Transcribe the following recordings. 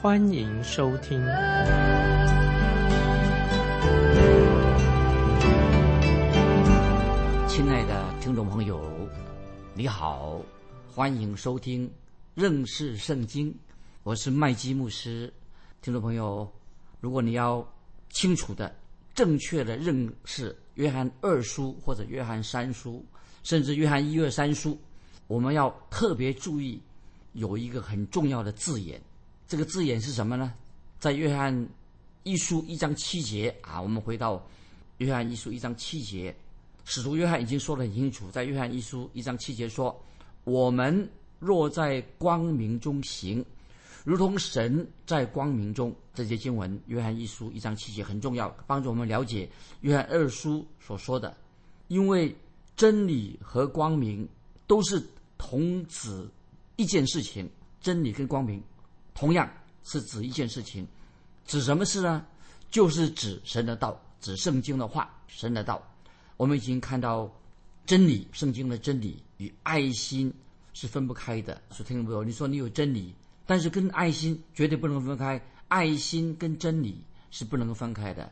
欢迎收听。亲爱的听众朋友，你好，欢迎收听认识圣经，我是麦基牧师。听众朋友，如果你要清楚的、正确的认识。约翰二书或者约翰三书，甚至约翰一、二、三书，我们要特别注意有一个很重要的字眼。这个字眼是什么呢？在约翰一书一章七节啊，我们回到约翰一书一章七节，使徒约翰已经说得很清楚，在约翰一书一章七节说：“我们若在光明中行，如同神在光明中。”这些经文，约翰一书一章七节很重要，帮助我们了解约翰二书所说的。因为真理和光明都是同指一件事情，真理跟光明同样是指一件事情，指什么事呢？就是指神的道，指圣经的话，神的道。我们已经看到真理，圣经的真理与爱心是分不开的。所听众朋友，你说你有真理，但是跟爱心绝对不能分开。爱心跟真理是不能分开的，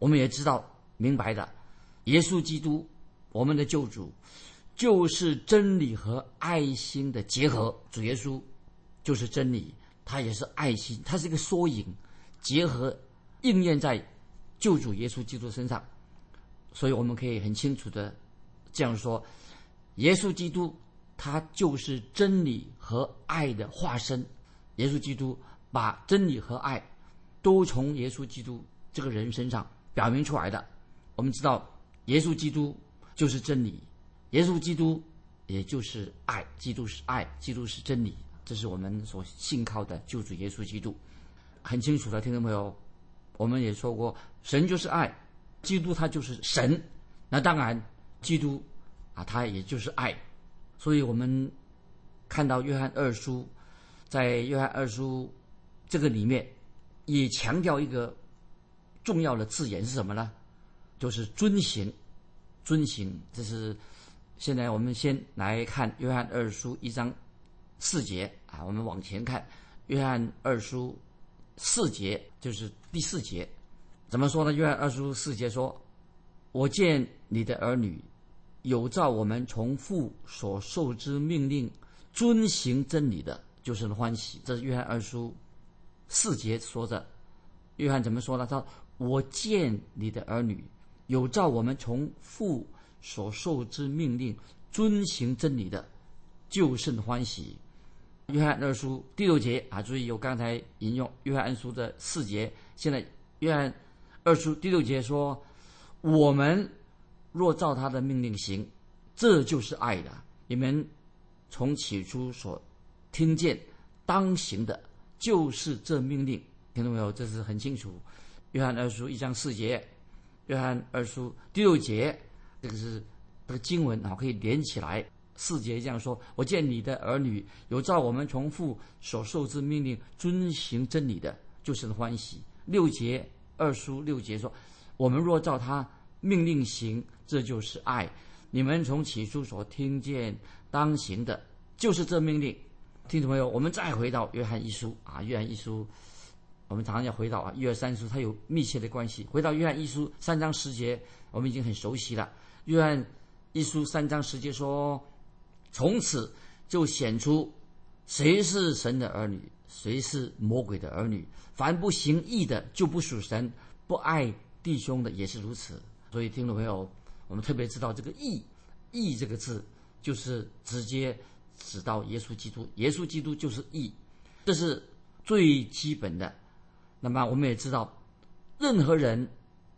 我们也知道明白的。耶稣基督，我们的救主，就是真理和爱心的结合。主耶稣就是真理，他也是爱心，他是一个缩影，结合应验在救主耶稣基督身上。所以我们可以很清楚的这样说：耶稣基督他就是真理和爱的化身。耶稣基督。把真理和爱都从耶稣基督这个人身上表明出来的。我们知道，耶稣基督就是真理，耶稣基督也就是爱，基督是爱，基督是真理，这是我们所信靠的救主耶稣基督。很清楚的，听众朋友，我们也说过，神就是爱，基督他就是神，那当然，基督啊，他也就是爱。所以我们看到约翰二书，在约翰二书。这个里面也强调一个重要的字眼是什么呢？就是遵行，遵行。这是现在我们先来看约翰二书一章四节啊，我们往前看约翰二书四节，就是第四节，怎么说呢？约翰二书四节说：“我见你的儿女有照我们从父所受之命令遵行真理的，就是欢喜。”这是约翰二书。四节说着，约翰怎么说呢？他：“我见你的儿女有照我们从父所受之命令遵行真理的，就甚欢喜。”约翰二书第六节啊，注意我刚才引用约翰二书的四节，现在约翰二书第六节说：“我们若照他的命令行，这就是爱的。你们从起初所听见当行的。”就是这命令，听到没有？这是很清楚。约翰二书一章四节，约翰二书第六节，这个是这个经文啊，可以连起来。四节这样说：我见你的儿女有照我们从父所受之命令遵行真理的，就是欢喜。六节二书六节说：我们若照他命令行，这就是爱。你们从起初所听见当行的，就是这命令。听众朋友，我们再回到约翰一书啊，约翰一书，我们常常要回到啊，一二三书，它有密切的关系。回到约翰一书三章十节，我们已经很熟悉了。约翰一书三章十节说：“从此就显出谁是神的儿女，谁是魔鬼的儿女。凡不行义的，就不属神；不爱弟兄的，也是如此。”所以，听众朋友，我们特别知道这个“义”，“义”这个字就是直接。指到耶稣基督，耶稣基督就是义，这是最基本的。那么我们也知道，任何人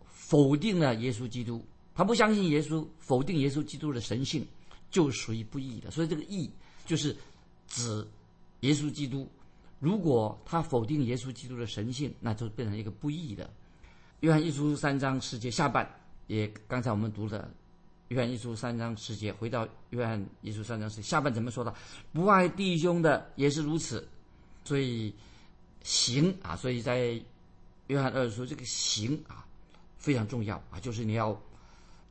否定了耶稣基督，他不相信耶稣，否定耶稣基督的神性，就属于不义的。所以这个义就是指耶稣基督如果他否定耶稣基督的神性，那就变成一个不义的。约翰一书三章十节下半，也刚才我们读的约翰一书三章十节，回到约翰一书三章十下半怎么说的？不爱弟兄的也是如此。所以行啊，所以在约翰二书这个行啊非常重要啊，就是你要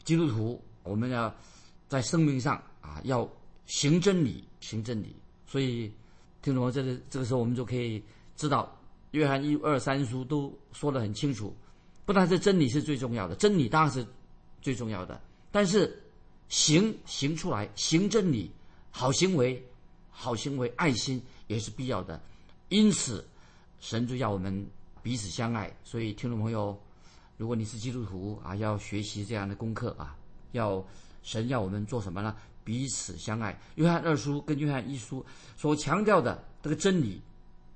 基督徒，我们要在生命上啊要行真理，行真理。所以听众朋友？这个这个时候我们就可以知道，约翰一二三书都说得很清楚。不但是真理是最重要的，真理当然是最重要的，但是行行出来，行真理，好行为，好行为，爱心也是必要的。因此，神就要我们彼此相爱。所以，听众朋友，如果你是基督徒啊，要学习这样的功课啊，要神要我们做什么呢？彼此相爱。约翰二书跟约翰一书所强调的这个真理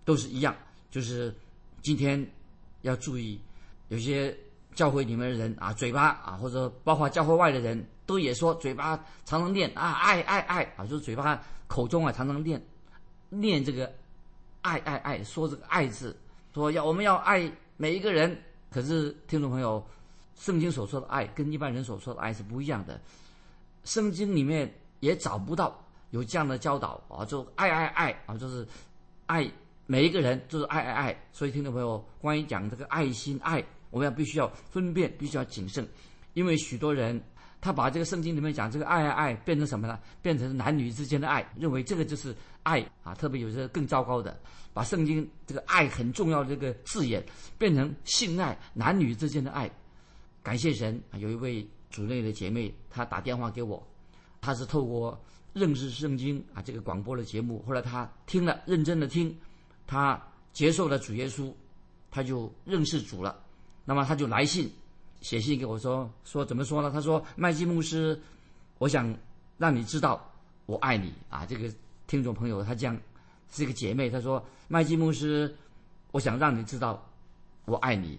都是一样，就是今天要注意，有些教会里面的人啊，嘴巴啊，或者包括教会外的人都也说，嘴巴常常念啊，爱爱爱啊，就是嘴巴口中啊常常念念这个。爱爱爱，说这个爱字，说要我们要爱每一个人。可是听众朋友，圣经所说的爱跟一般人所说的爱是不一样的。圣经里面也找不到有这样的教导啊，就爱爱爱啊，就是爱每一个人，就是爱爱爱。所以听众朋友，关于讲这个爱心爱，我们要必须要分辨，必须要谨慎，因为许多人。他把这个圣经里面讲这个爱爱爱变成什么呢？变成男女之间的爱，认为这个就是爱啊。特别有些更糟糕的，把圣经这个爱很重要的这个字眼变成性爱，男女之间的爱。感谢神啊，有一位主内的姐妹，她打电话给我，她是透过认识圣经啊这个广播的节目，后来她听了，认真的听，她接受了主耶稣，她就认识主了。那么她就来信。写信给我说说怎么说呢？她说麦基牧师，我想让你知道我爱你啊！这个听众朋友他这样是一个姐妹，她说麦基牧师，我想让你知道我爱你。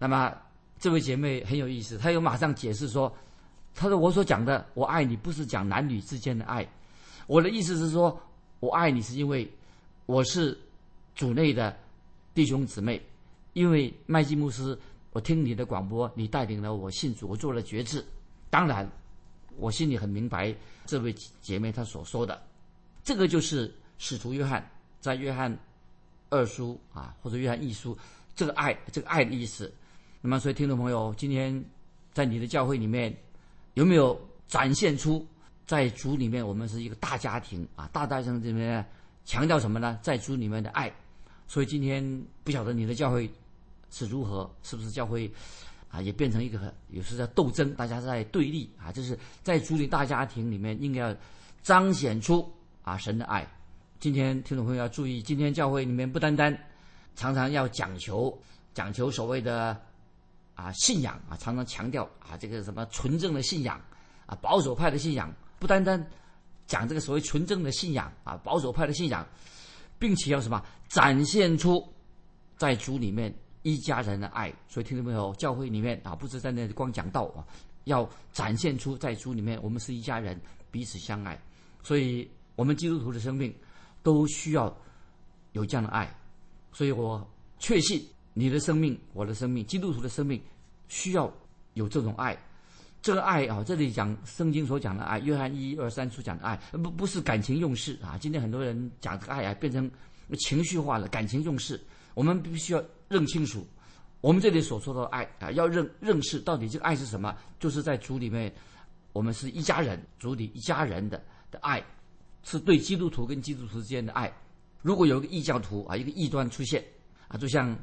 那么这位姐妹很有意思，她又马上解释说，她说我所讲的我爱你不是讲男女之间的爱，我的意思是说我爱你是因为我是主内的弟兄姊妹，因为麦基牧师。我听你的广播，你带领了我信主，我做了决志。当然，我心里很明白这位姐妹她所说的，这个就是使徒约翰在约翰二书啊，或者约翰一书，这个爱，这个爱的意思。那么，所以听众朋友，今天在你的教会里面有没有展现出在主里面我们是一个大家庭啊？大大声这边强调什么呢？在主里面的爱。所以今天不晓得你的教会。是如何？是不是教会啊，也变成一个有时在斗争，大家在对立啊？就是在主里大家庭里面，应该要彰显出啊神的爱。今天听众朋友要注意，今天教会里面不单单常常要讲求讲求所谓的啊信仰啊，常常强调啊这个什么纯正的信仰啊，保守派的信仰，不单单讲这个所谓纯正的信仰啊，保守派的信仰，并且要什么展现出在主里面。一家人的爱，所以听到没有？教会里面啊，不是在那里光讲道啊，要展现出在主里面，我们是一家人，彼此相爱。所以，我们基督徒的生命都需要有这样的爱。所以我确信你的生命，我的生命，基督徒的生命需要有这种爱。这个爱啊，这里讲圣经所讲的爱，约翰一二三处讲的爱，不不是感情用事啊。今天很多人讲这个爱啊，变成情绪化了，感情用事。我们必须要。认清楚，我们这里所说的爱啊，要认认识到底这个爱是什么？就是在主里面，我们是一家人，主里一家人的的爱，是对基督徒跟基督徒之间的爱。如果有一个异教徒啊，一个异端出现啊，就像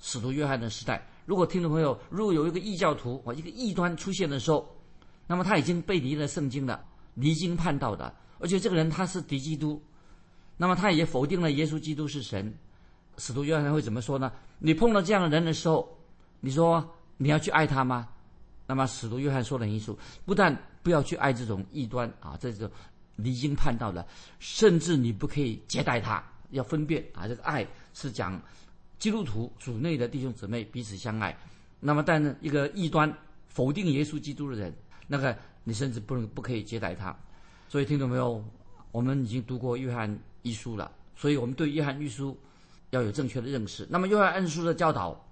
使徒约翰的时代，如果听众朋友，如果有一个异教徒啊，一个异端出现的时候，那么他已经背离了圣经了，离经叛道的，而且这个人他是敌基督，那么他也否定了耶稣基督是神。使徒约翰会怎么说呢？你碰到这样的人的时候，你说你要去爱他吗？那么使徒约翰说的因素，不但不要去爱这种异端啊，这种离经叛道的，甚至你不可以接待他，要分辨啊。这个爱是讲基督徒主内的弟兄姊妹彼此相爱。那么，但一个异端否定耶稣基督的人，那个你甚至不能不可以接待他。所以，听懂没有？我们已经读过约翰一书了，所以我们对约翰一书。要有正确的认识。那么约翰二书的教导，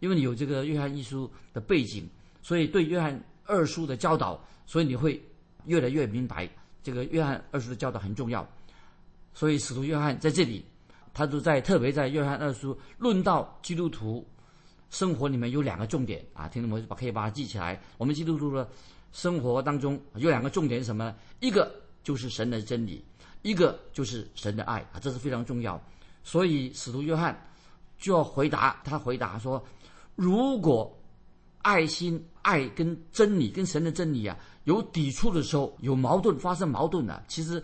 因为你有这个约翰一书的背景，所以对约翰二书的教导，所以你会越来越明白这个约翰二书的教导很重要。所以使徒约翰在这里，他都在特别在约翰二书论到基督徒生活里面有两个重点啊，听众朋友把可以把它记起来。我们基督徒的生活当中有两个重点是什么呢？一个就是神的真理，一个就是神的爱啊，这是非常重要。所以使徒约翰就要回答，他回答说：如果爱心、爱跟真理、跟神的真理啊有抵触的时候，有矛盾发生矛盾了，其实。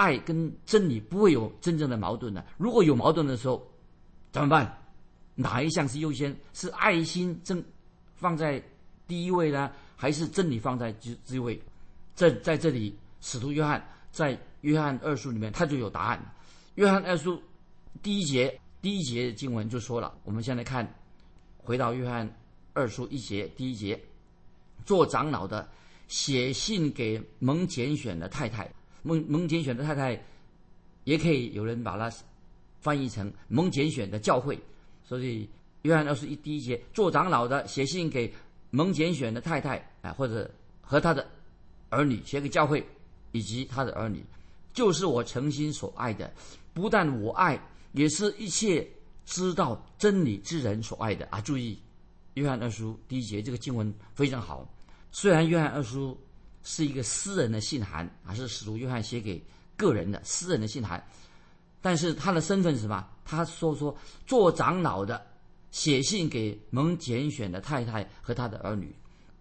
爱跟真理不会有真正的矛盾的。如果有矛盾的时候，怎么办？哪一项是优先？是爱心正放在第一位呢，还是真理放在第第一位？在在这里，使徒约翰在约翰二书里面他就有答案。约翰二书第一节第一节经文就说了，我们先来看，回到约翰二书一节第一节，做长老的写信给蒙拣选的太太。蒙蒙拣选的太太，也可以有人把它翻译成蒙拣选的教会。所以约翰二书一第一节，做长老的写信给蒙拣选的太太啊，或者和他的儿女写给教会以及他的儿女，就是我诚心所爱的，不但我爱，也是一切知道真理之人所爱的啊！注意，约翰二书第一节这个经文非常好，虽然约翰二书。是一个私人的信函，还是使徒约翰写给个人的私人的信函？但是他的身份是什么？他说说做长老的写信给蒙拣选的太太和他的儿女。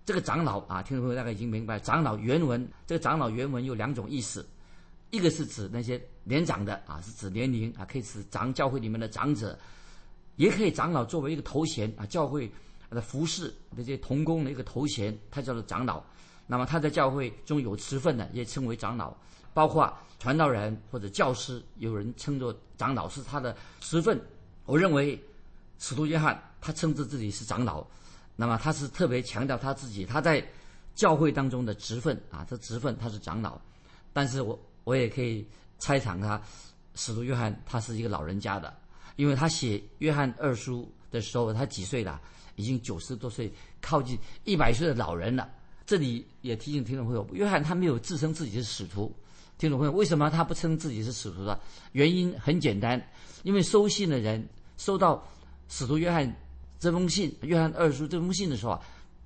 这个长老啊，听众朋友大概已经明白，长老原文这个长老原文有两种意思，一个是指那些年长的啊，是指年龄啊，可以指长教会里面的长者，也可以长老作为一个头衔啊，教会的服饰那些童工的一个头衔，他叫做长老。那么他在教会中有职分的，也称为长老，包括传道人或者教师，有人称作长老是他的职分。我认为，使徒约翰他称之自己是长老，那么他是特别强调他自己他在教会当中的职分啊，这职分他是长老。但是我我也可以猜想他，使徒约翰他是一个老人家的，因为他写约翰二书的时候他几岁了？已经九十多岁，靠近一百岁的老人了。这里也提醒听众朋友，约翰他没有自称自己是使徒。听众朋友，为什么他不称自己是使徒的？原因很简单，因为收信的人收到使徒约翰这封信，约翰二书这封信的时候啊，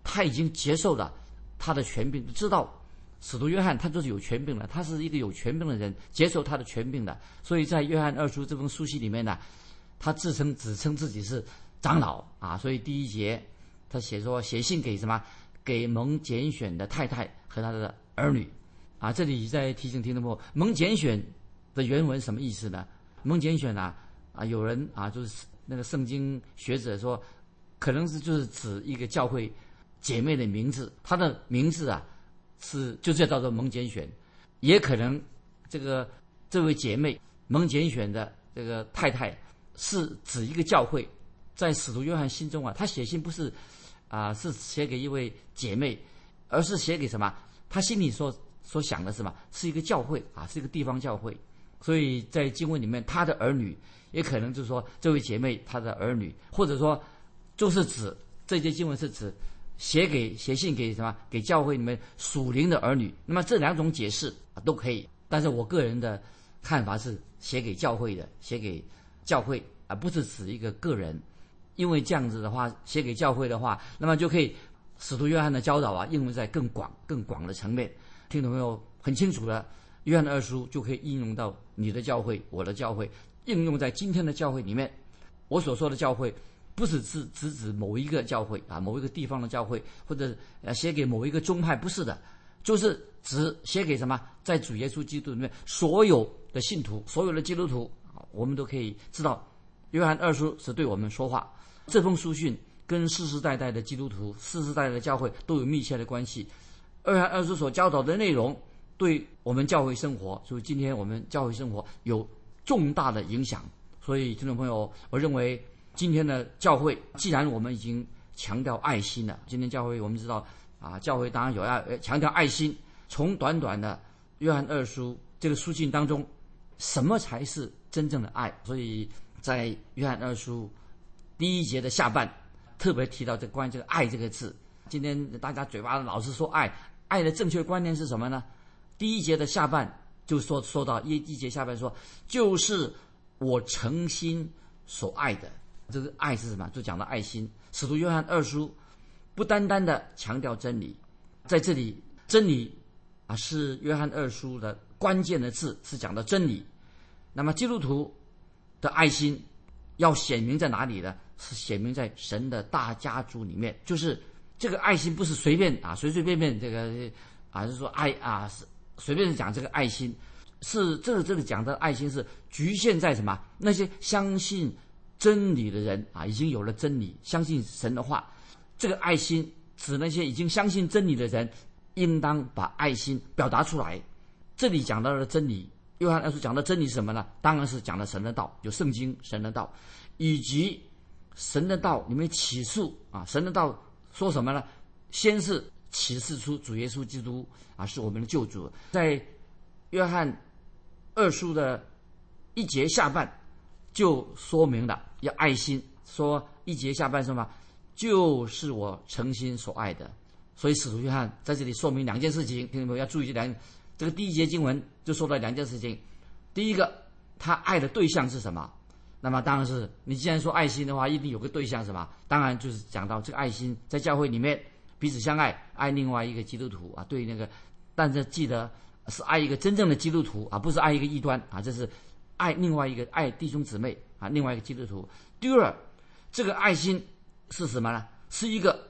他已经接受了他的权柄，知道使徒约翰他就是有权柄的，他是一个有权柄的人，接受他的权柄的。所以在约翰二书这封书信里面呢，他自称只称自己是长老啊。所以第一节他写说写信给什么？给蒙拣选的太太和他的儿女，啊，这里在提醒听众朋友，蒙拣选的原文什么意思呢？蒙拣选啊，啊，有人啊，就是那个圣经学者说，可能是就是指一个教会姐妹的名字，她的名字啊，是就叫做蒙拣选，也可能这个这位姐妹蒙拣选的这个太太是指一个教会，在使徒约翰心中啊，他写信不是。啊，是写给一位姐妹，而是写给什么？他心里所所想的是什么？是一个教会啊，是一个地方教会。所以在经文里面，他的儿女也可能就是说，这位姐妹她的儿女，或者说就是指这些经文是指写给写信给什么？给教会里面属灵的儿女。那么这两种解释啊都可以，但是我个人的看法是写给教会的，写给教会，而不是指一个个人。因为这样子的话，写给教会的话，那么就可以使徒约翰的教导啊，应用在更广、更广的层面。听懂没有？很清楚的，约翰二书就可以应用到你的教会、我的教会，应用在今天的教会里面。我所说的教会，不是指指指某一个教会啊，某一个地方的教会，或者呃写给某一个宗派，不是的，就是指写给什么，在主耶稣基督里面所有的信徒、所有的基督徒啊我们都可以知道，约翰二书是对我们说话。这封书信跟世世代代的基督徒、世世代代的教会都有密切的关系。二二二书所教导的内容，对我们教会生活，就是今天我们教会生活有重大的影响。所以，听众朋友，我认为今天的教会，既然我们已经强调爱心了，今天教会我们知道啊，教会当然有要强调爱心。从短短的约翰二书这个书信当中，什么才是真正的爱？所以。在约翰二书第一节的下半，特别提到这关于这个“爱”这个字。今天大家嘴巴老是说爱，爱的正确观念是什么呢？第一节的下半就说说到一一节下半说，就是我诚心所爱的。这个爱是什么？就讲到爱心。使徒约翰二书不单单的强调真理，在这里真理啊是约翰二书的关键的字，是讲的真理。那么基督徒的爱心要显明在哪里呢？是显明在神的大家族里面。就是这个爱心不是随便啊随随便便这个啊是说爱啊是随便讲这个爱心，是这个这里讲的爱心是局限在什么？那些相信。真理的人啊，已经有了真理，相信神的话。这个爱心指那些已经相信真理的人，应当把爱心表达出来。这里讲到的真理，约翰二书讲的真理是什么呢？当然是讲的神的道，有圣经神的道，以及神的道里面启示啊，神的道说什么呢？先是启示出主耶稣基督啊，是我们的救主。在约翰二书的一节下半就说明了。要爱心，说一节下半什么，就是我诚心所爱的。所以使徒约翰在这里说明两件事情，听众朋友要注意这两。这个第一节经文就说了两件事情。第一个，他爱的对象是什么？那么当然是你既然说爱心的话，一定有个对象，是吧？当然就是讲到这个爱心在教会里面彼此相爱，爱另外一个基督徒啊。对那个，但是记得是爱一个真正的基督徒啊，不是爱一个异端啊。这是爱另外一个爱弟兄姊妹。啊，另外一个基督徒。第二，这个爱心是什么呢？是一个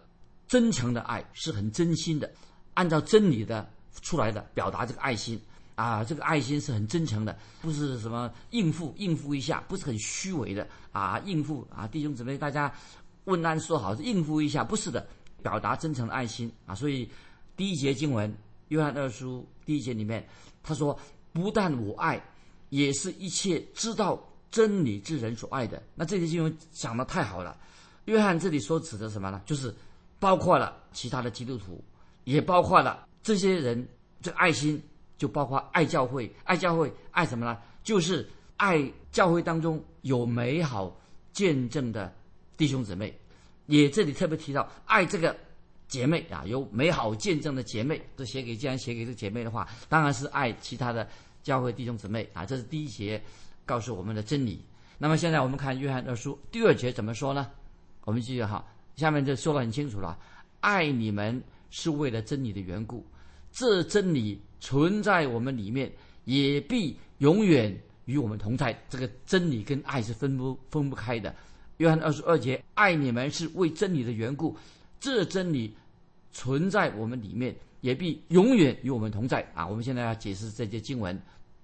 真诚的爱，是很真心的，按照真理的出来的表达这个爱心啊，这个爱心是很真诚的，不是什么应付应付一下，不是很虚伪的啊，应付啊，弟兄姊妹大家问安说好是应付一下，不是的，表达真诚的爱心啊。所以第一节经文《约翰二书》第一节里面他说：“不但我爱，也是一切知道。”真理之人所爱的，那这些经文讲的太好了。约翰这里所指的什么呢？就是包括了其他的基督徒，也包括了这些人。这爱心就包括爱教会，爱教会爱什么呢？就是爱教会当中有美好见证的弟兄姊妹。也这里特别提到爱这个姐妹啊，有美好见证的姐妹。这写给既然写给这姐妹的话，当然是爱其他的教会弟兄姊妹啊。这是第一节。告诉我们的真理。那么现在我们看约翰二书第二节怎么说呢？我们继续哈，下面就说得很清楚了：爱你们是为了真理的缘故，这真理存在我们里面，也必永远与我们同在。这个真理跟爱是分不分不开的。约翰二十二节：爱你们是为真理的缘故，这真理存在我们里面，也必永远与我们同在。啊，我们现在要解释这节经文。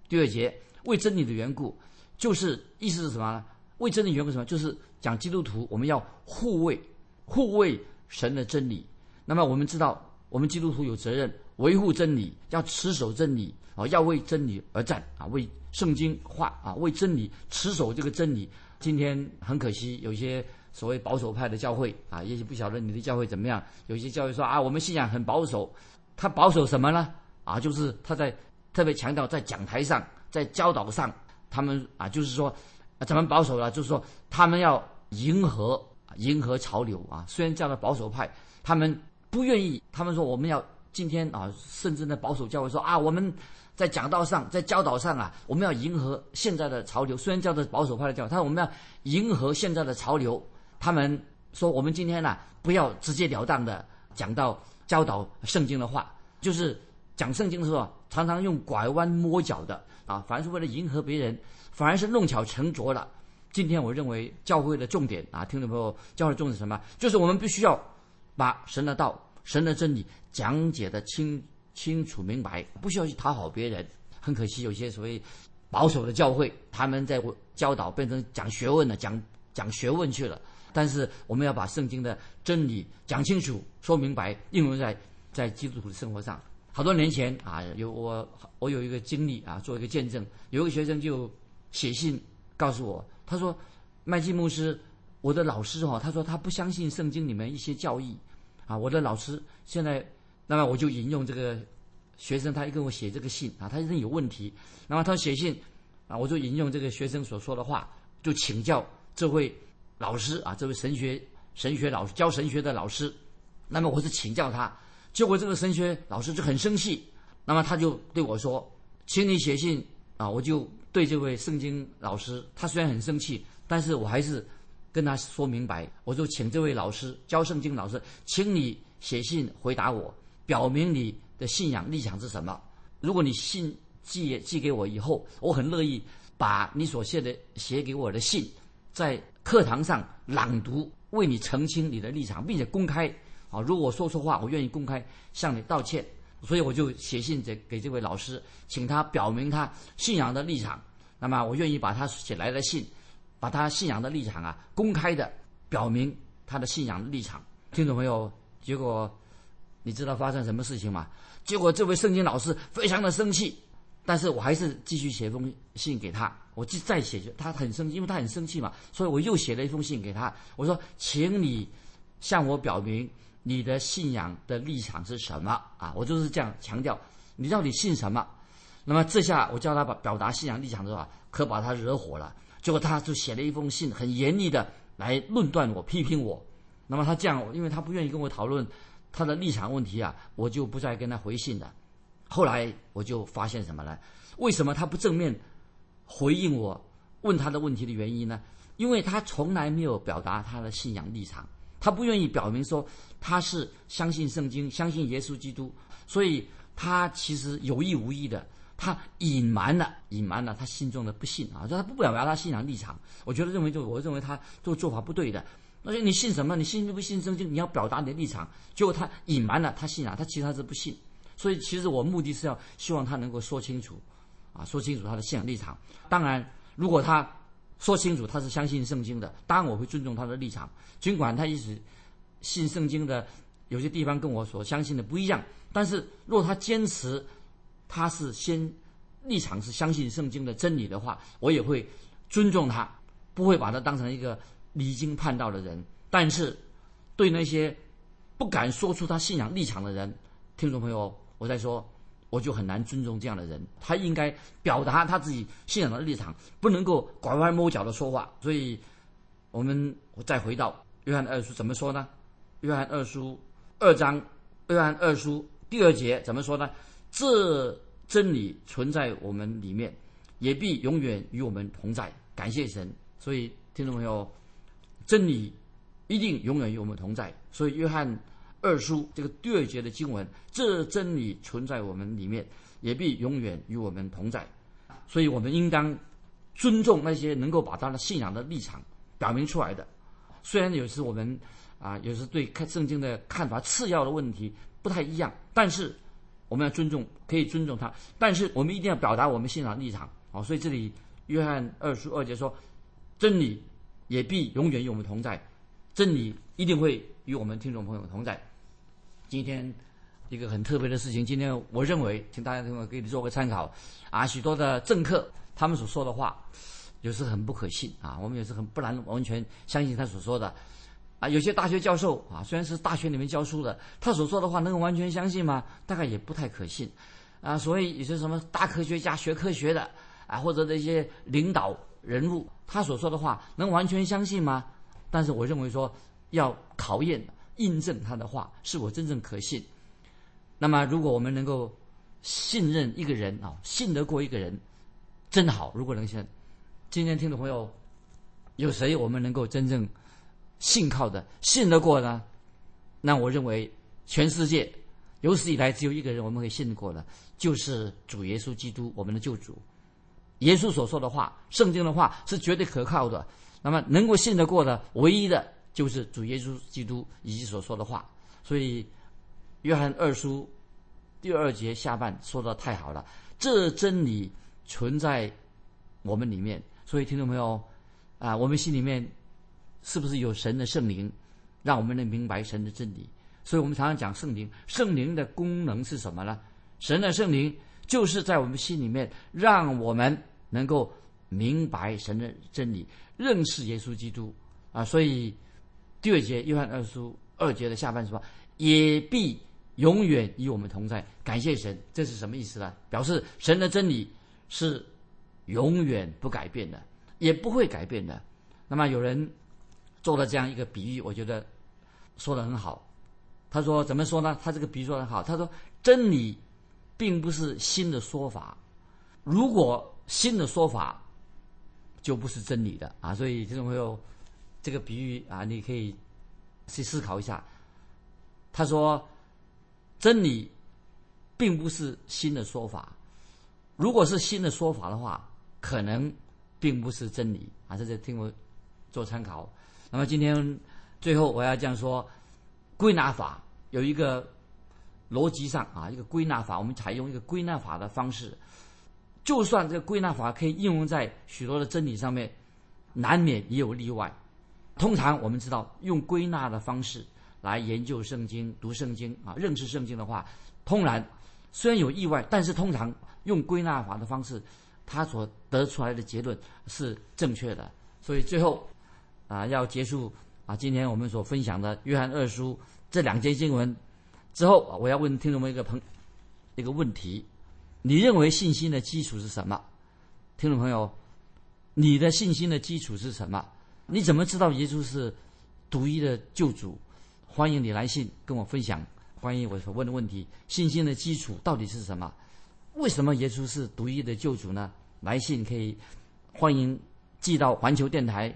第二节为真理的缘故。就是意思是什么呢？为真理缘故什么？就是讲基督徒，我们要护卫、护卫神的真理。那么我们知道，我们基督徒有责任维护真理，要持守真理啊，要为真理而战啊，为圣经话啊，为真理持守这个真理。今天很可惜，有些所谓保守派的教会啊，也许不晓得你的教会怎么样。有些教会说啊，我们信仰很保守，他保守什么呢？啊，就是他在特别强调在讲台上，在教导上。他们啊，就是说，怎么保守了？就是说，他们要迎合迎合潮流啊。虽然叫做保守派，他们不愿意。他们说，我们要今天啊，甚至呢，保守教会说啊，我们在讲道上，在教导上啊，我们要迎合现在的潮流。虽然叫做保守派的教，但我们要迎合现在的潮流。他们说，我们今天呢，不要直截了当的讲到教导圣经的话，就是讲圣经的时候，常常用拐弯抹角的。啊，反而是为了迎合别人，反而是弄巧成拙了。今天我认为教会的重点啊，听众朋友，教会重点什么？就是我们必须要把神的道、神的真理讲解的清清楚明白，不需要去讨好别人。很可惜，有些所谓保守的教会，他们在教导变成讲学问了，讲讲学问去了。但是我们要把圣经的真理讲清楚、说明白，应用在在基督徒的生活上。好多年前啊，有我我有一个经历啊，做一个见证。有一个学生就写信告诉我，他说：“麦基牧师，我的老师哈，他说他不相信圣经里面一些教义啊。我的老师现在，那么我就引用这个学生，他跟我写这个信啊，他一定有问题。那么他写信啊，我就引用这个学生所说的话，就请教这位老师啊，这位神学神学老师教神学的老师。那么我是请教他，结果这个神学老师就很生气，那么他就对我说：“请你写信啊！”我就对这位圣经老师，他虽然很生气，但是我还是跟他说明白，我就请这位老师教圣经老师，请你写信回答我，表明你的信仰立场是什么。如果你信寄寄给我以后，我很乐意把你所写的写给我的信，在课堂上朗读，为你澄清你的立场，并且公开。啊，如果我说错话，我愿意公开向你道歉。所以我就写信给给这位老师，请他表明他信仰的立场。那么我愿意把他写来的信，把他信仰的立场啊公开的表明他的信仰立场。听众朋友，结果你知道发生什么事情吗？结果这位圣经老师非常的生气，但是我还是继续写封信给他。我继再写，他很生气，因为他很生气嘛，所以我又写了一封信给他。我说，请你向我表明。你的信仰的立场是什么啊？我就是这样强调，你到底信什么？那么这下我叫他把表达信仰立场的话，可把他惹火了。结果他就写了一封信，很严厉的来论断我、批评我。那么他这样，因为他不愿意跟我讨论他的立场问题啊，我就不再跟他回信了。后来我就发现什么呢？为什么他不正面回应我问他的问题的原因呢？因为他从来没有表达他的信仰立场。他不愿意表明说他是相信圣经、相信耶稣基督，所以他其实有意无意的，他隐瞒了、隐瞒了他心中的不信啊，说他不表达他信仰立场。我觉得认为就我认为他这个做法不对的。而且你信什么？你信不信圣经？你要表达你的立场。结果他隐瞒了他信仰，他其实他是不信。所以其实我目的是要希望他能够说清楚，啊，说清楚他的信仰立场。当然，如果他。说清楚他是相信圣经的，当然我会尊重他的立场。尽管他一直信圣经的有些地方跟我所相信的不一样，但是若他坚持他是先立场是相信圣经的真理的话，我也会尊重他，不会把他当成一个离经叛道的人。但是对那些不敢说出他信仰立场的人，听众朋友，我在说。我就很难尊重这样的人，他应该表达他自己信仰的立场，不能够拐弯抹角的说话。所以，我们再回到约翰二书怎么说呢？约翰二书二章，约翰二书第二节怎么说呢？这真理存在我们里面，也必永远与我们同在。感谢神。所以，听众朋友，真理一定永远与我们同在。所以，约翰。二书这个第二节的经文，这真理存在我们里面，也必永远与我们同在。所以，我们应当尊重那些能够把他的信仰的立场表明出来的。虽然有时我们啊，有时对看圣经的看法次要的问题不太一样，但是我们要尊重，可以尊重他。但是我们一定要表达我们信仰立场啊。所以这里约翰二书二节说，真理也必永远与我们同在，真理一定会与我们听众朋友同在。今天一个很特别的事情，今天我认为，请大家听我给你做个参考啊。许多的政客他们所说的话，有时很不可信啊。我们有时很不难完全相信他所说的啊。有些大学教授啊，虽然是大学里面教书的，他所说的话能够完全相信吗？大概也不太可信啊。所以有些什么大科学家学科学的啊，或者那些领导人物，他所说的话能完全相信吗？但是我认为说要考验。印证他的话是否真正可信。那么，如果我们能够信任一个人啊，信得过一个人，真好。如果能信，今天听众朋友，有谁我们能够真正信靠的、信得过呢？那我认为，全世界有史以来只有一个人我们可以信得过的，就是主耶稣基督，我们的救主。耶稣所说的话，圣经的话是绝对可靠的。那么，能够信得过的唯一的。就是主耶稣基督以及所说的话，所以约翰二书第二节下半说的太好了。这真理存在我们里面，所以听众朋友啊，我们心里面是不是有神的圣灵，让我们能明白神的真理？所以我们常常讲圣灵，圣灵的功能是什么呢？神的圣灵就是在我们心里面，让我们能够明白神的真理，认识耶稣基督啊，所以。第二节约翰二书二节的下半说，也必永远与我们同在。感谢神，这是什么意思呢？表示神的真理是永远不改变的，也不会改变的。那么有人做了这样一个比喻，我觉得说的很好。他说怎么说呢？他这个比喻说的好。他说真理并不是新的说法，如果新的说法就不是真理的啊。所以听众朋友，这个比喻啊，你可以去思考一下。他说真理并不是新的说法，如果是新的说法的话，可能并不是真理啊。这是听我做参考。那么今天最后我要这样说。归纳法有一个逻辑上啊，一个归纳法，我们采用一个归纳法的方式。就算这个归纳法可以应用在许多的真理上面，难免也有例外。通常我们知道，用归纳的方式来研究圣经、读圣经啊、认识圣经的话，通然虽然有意外，但是通常用归纳法的方式，它所得出来的结论是正确的。所以最后啊，要结束。啊，今天我们所分享的《约翰二书》这两节经文之后，我要问听众们一个朋一个问题：你认为信心的基础是什么？听众朋友，你的信心的基础是什么？你怎么知道耶稣是独一的救主？欢迎你来信跟我分享。关于我所问的问题，信心的基础到底是什么？为什么耶稣是独一的救主呢？来信可以欢迎寄到环球电台